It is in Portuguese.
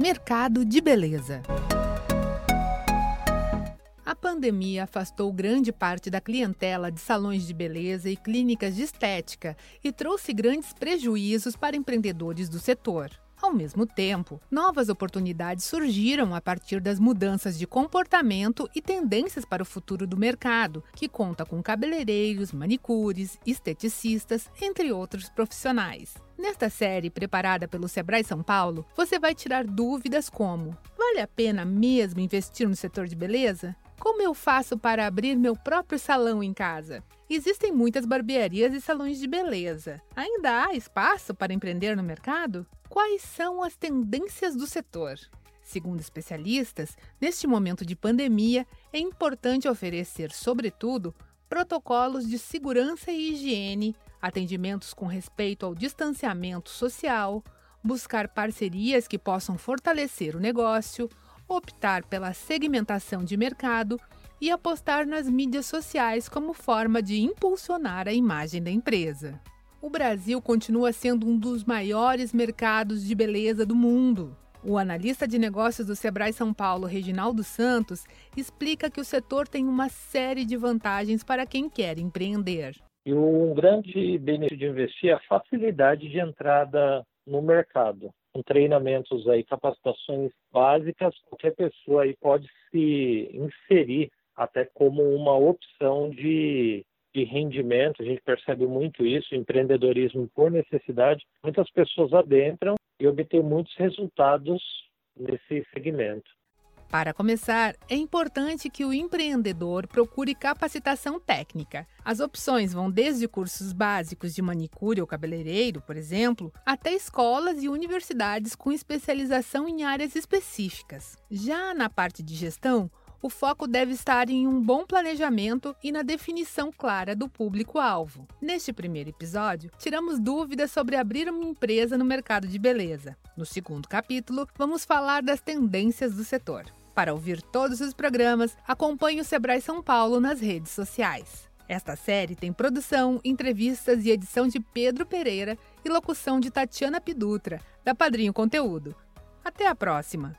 Mercado de beleza. A pandemia afastou grande parte da clientela de salões de beleza e clínicas de estética e trouxe grandes prejuízos para empreendedores do setor. Ao mesmo tempo, novas oportunidades surgiram a partir das mudanças de comportamento e tendências para o futuro do mercado, que conta com cabeleireiros, manicures, esteticistas, entre outros profissionais. Nesta série, preparada pelo Sebrae São Paulo, você vai tirar dúvidas como: vale a pena mesmo investir no setor de beleza? Como eu faço para abrir meu próprio salão em casa? Existem muitas barbearias e salões de beleza. Ainda há espaço para empreender no mercado? Quais são as tendências do setor? Segundo especialistas, neste momento de pandemia, é importante oferecer, sobretudo, protocolos de segurança e higiene, atendimentos com respeito ao distanciamento social, buscar parcerias que possam fortalecer o negócio, optar pela segmentação de mercado e apostar nas mídias sociais como forma de impulsionar a imagem da empresa. O Brasil continua sendo um dos maiores mercados de beleza do mundo. O analista de negócios do Sebrae São Paulo, Reginaldo Santos, explica que o setor tem uma série de vantagens para quem quer empreender. E um grande benefício de investir é a facilidade de entrada no mercado. Com treinamentos aí, capacitações básicas, qualquer pessoa aí pode se inserir até como uma opção de, de rendimento. A gente percebe muito isso, empreendedorismo por necessidade. Muitas pessoas adentram e obtêm muitos resultados nesse segmento. Para começar, é importante que o empreendedor procure capacitação técnica. As opções vão desde cursos básicos de manicure ou cabeleireiro, por exemplo, até escolas e universidades com especialização em áreas específicas. Já na parte de gestão, o foco deve estar em um bom planejamento e na definição clara do público-alvo. Neste primeiro episódio, tiramos dúvidas sobre abrir uma empresa no mercado de beleza. No segundo capítulo, vamos falar das tendências do setor. Para ouvir todos os programas, acompanhe o Sebrae São Paulo nas redes sociais. Esta série tem produção, entrevistas e edição de Pedro Pereira e locução de Tatiana Pidutra, da Padrinho Conteúdo. Até a próxima!